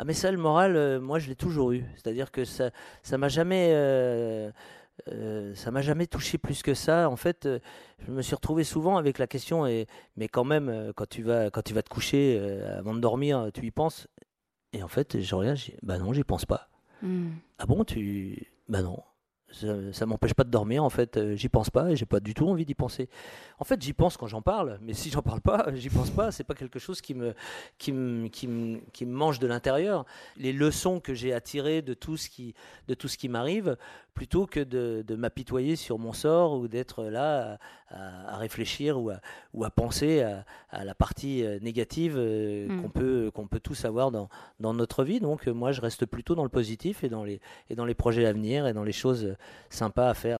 Ah mais ça, le moral, euh, moi je l'ai toujours eu. C'est-à-dire que ça, ça m'a jamais, euh, euh, ça m'a jamais touché plus que ça. En fait, euh, je me suis retrouvé souvent avec la question, et, mais quand même, euh, quand tu vas, quand tu vas te coucher avant de dormir, tu y penses? Et en fait, je regarde, je dis, bah non, j'y pense pas. Hmm. Ah bon, tu, bah non. Ça, m'empêche pas de dormir, en fait, euh, j'y pense pas et j'ai pas du tout envie d'y penser. En fait, j'y pense quand j'en parle, mais si j'en parle pas, j'y pense pas, c'est pas quelque chose qui me, qui me, qui me, qui me mange de l'intérieur. Les leçons que j'ai à tirer de tout ce qui, de tout ce qui m'arrive, plutôt que de, de m'apitoyer sur mon sort ou d'être là à, réfléchir ou à, ou à penser à, à la partie euh, négative euh, Mm. qu'on peut, peut tous avoir dans, notre vie. Donc, euh, moi, je reste plutôt dans le positif et dans les, et dans les projets à venir et dans les choses sympas à faire.